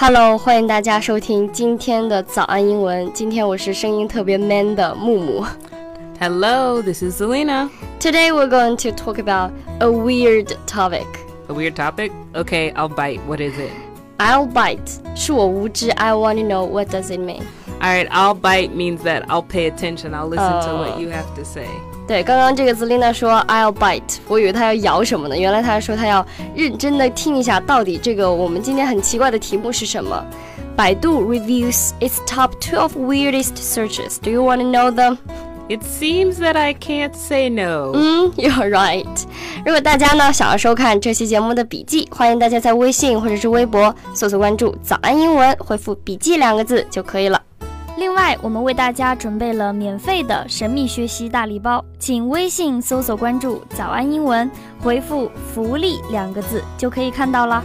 Hello，欢迎大家收听今天的早安英文。今天我是声音特别 man 的木木。 Hello, this is Selena. Today we're going to talk about a weird topic. A weird topic? Okay, I'll bite. What is it? I'll bite 是我无知。I want to know what does it mean. Alright, I'll bite means that I'll pay attention. I'll listen to Oh. what you have to say. 对，刚刚这个 Zelina 说 I'll bite，我以为她要咬什么呢，原来她说她要认真的听一下，到底这个我们今天很奇怪的题目是什么。百度 reviews its top 12 weirdest searches. Do you want to know them? It seems that I can't say no. 嗯，You're right。如果大家呢想要收看这期节目的笔记，欢迎大家在微信或者是微博搜索关注“早安英文”，回复“笔记”两个字就可以了。 另外，我们为大家准备了免费的神秘学习大礼包，请微信搜索关注“早安英文”，回复“福利”两个字就可以看到啦。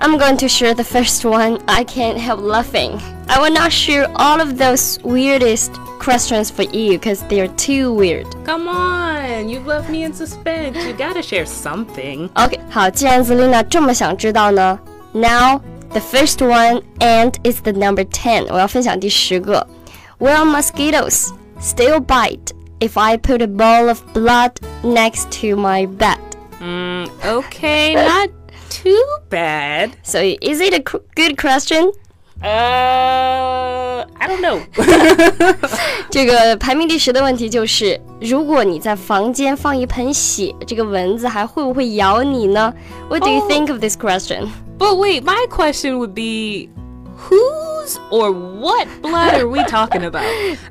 I'm going to share the first one. I can't help laughing. I will not share all of those weirdest questions for you because they're too weird. Come on, you've left me in suspense. You gotta share something. OK，好，既然 Zelina 这么想知道呢，Now the first one and it's the number ten，我要分享第十个。Will mosquitoes still bite if I put a bowl of blood next to my bed? Mm, okay, not too bad. So is it a qu- good question? Uh, I don't know. 这个排名第十的问题就是，如果你在房间放一盆血，这个蚊子还会不会咬你呢？What do you Oh. think of this question? but wait, my question would be whose or what blood are we talking about?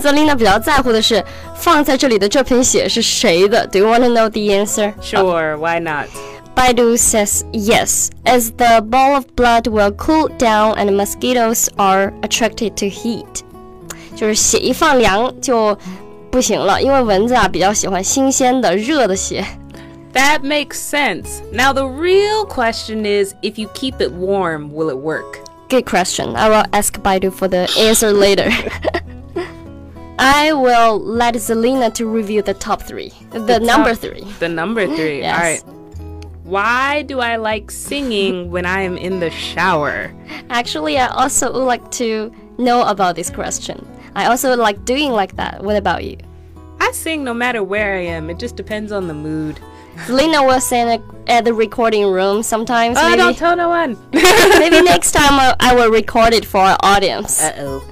Zelina 比较在乎的是放在这里的这盆血是谁的？Do you want to know the answer? Sure, why not? Baidu says yes, as the ball of blood will cool down and mosquitoes are attracted to heat. 就是血一放凉就不行了，因为蚊子啊比较喜欢新鲜的热的血。 That makes sense. Now, the real question is if you keep it warm, will it work? Good question. I will ask Baidu for the answer later. I will let Zelina to review the top three. The, number top- three. The number three. Yes. All right. Why do I like singing when I am in the shower? Actually, I also would like to know about this question. I also like doing like that. What about you? I sing no matter where I am. It just depends on the mood. Zelina was in it at the recording room sometimes. Oh, maybe, don't tell no one. maybe next time I, I will record it for our audience. Uh-oh.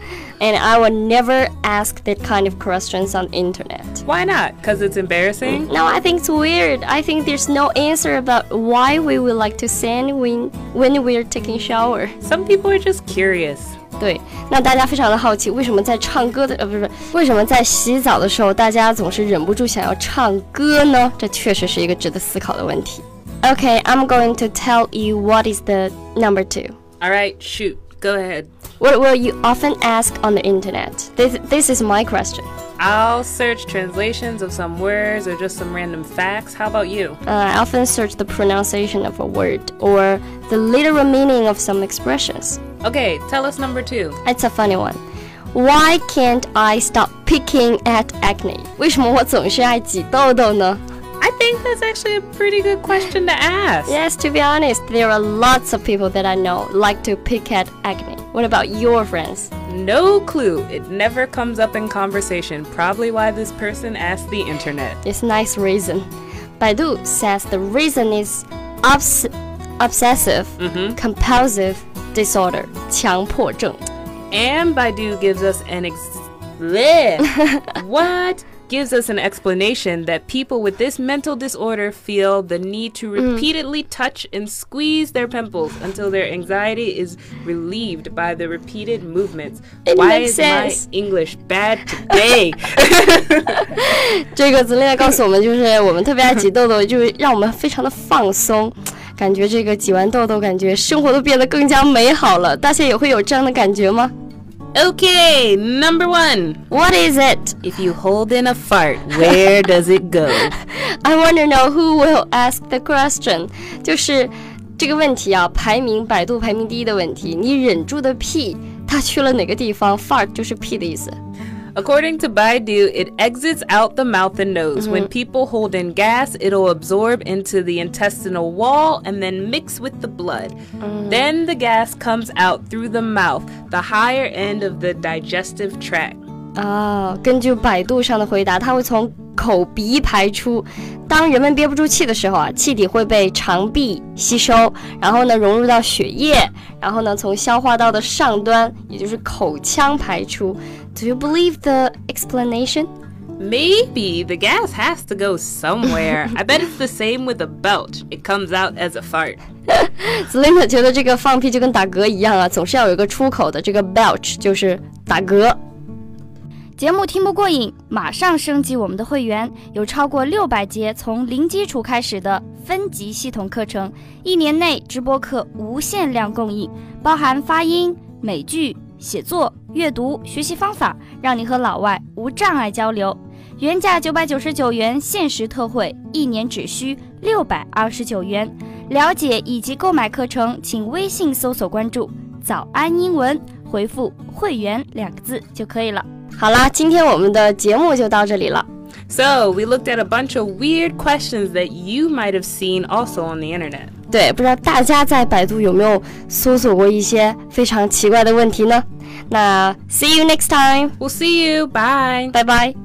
and I will never ask that kind of questions on internet. Why not? Because it's embarrassing? No, I think it's weird. I think there's no answer about why we would like to sing when when we're taking shower. Some people are just curious. 对，那大家非常的好奇，为什么在唱歌的呃不是不是，为什么在洗澡的时候，大家总是忍不住想要唱歌呢？这确实是一个值得思考的问题。Okay, I'm going to tell you what is the number two. All right, shoot. Go ahead. What will you often ask on the internet? This this is my question. I'll search translations of some words or just some random facts. How about you? Uh, I often search the pronunciation of a word or the literal meaning of some expressions. Okay, tell us number two. It's a funny one. Why can't I stop picking at acne? 为什么我总是爱挤痘痘呢 I think that's actually a pretty good question to ask. Yes, to be honest, there are lots of people that I know like to pick at acne. What about your friends? No clue. It never comes up in conversation. Probably why this person asked the internet. It's a nice reason. Baidu says the reason is obs- obsessive compulsive disorder, 强迫症. And Baidu gives us an ex. Bleh. what? Gives us an explanation that people with this mental disorder feel the need to repeatedly touch and squeeze their pimples until their anxiety is relieved by the repeated movements. It Why makes is sense. my English bad today? 这个 Zelina 告诉我们，就是我们特别爱挤痘痘，就是让我们非常的放松， 感觉这个挤完痘痘，感觉生活都变得更加美好了。大家也会有这样的感觉吗 okay, number one.？What is it? If you hold in a fart, where does it go? I want to know who will ask the question。就是这个问题啊，排名百度排名第一的问题，你忍住的屁，它去了哪个地方？fart 就是屁的意思。According to Baidu, it exits out the mouth and nose. When people hold in gas, it'll absorb into the intestinal wall and then mix with the blood. Then the gas comes out through the mouth, the higher end of the digestive tract. 啊，根据百度上的回答，它会从 口鼻排出。当人们憋不住气的时候啊，气体会被肠壁吸收，然后呢融入到血液，然后呢从消化道的上端，也就是口腔排出。Do you believe the explanation? Maybe the gas has to go somewhere. I bet it's the same with a belch. It comes out as a fart. Selina 觉得这个放屁就跟打嗝一样啊，总是要有一个出口的。这个 belch 就是打嗝。 节目听不过瘾，马上升级我们的会员，有超过六百节从零基础开始的分级系统课程，一年内直播课无限量供应，包含发音、美剧、写作、阅读、学习方法，让你和老外无障碍交流。原价九百九十九元，限时特惠，一年只需六百二十九元。了解以及购买课程，请微信搜索关注“早安英文”，回复“会员”两个字就可以了。好啦，今天我们的节目就到这里了。 So, we looked at a bunch of weird questions that you might have seen also on the internet. 对，不知道大家在百度有没有搜索过一些非常奇怪的问题呢？那 see you next time， We'll see you. Bye. 拜拜。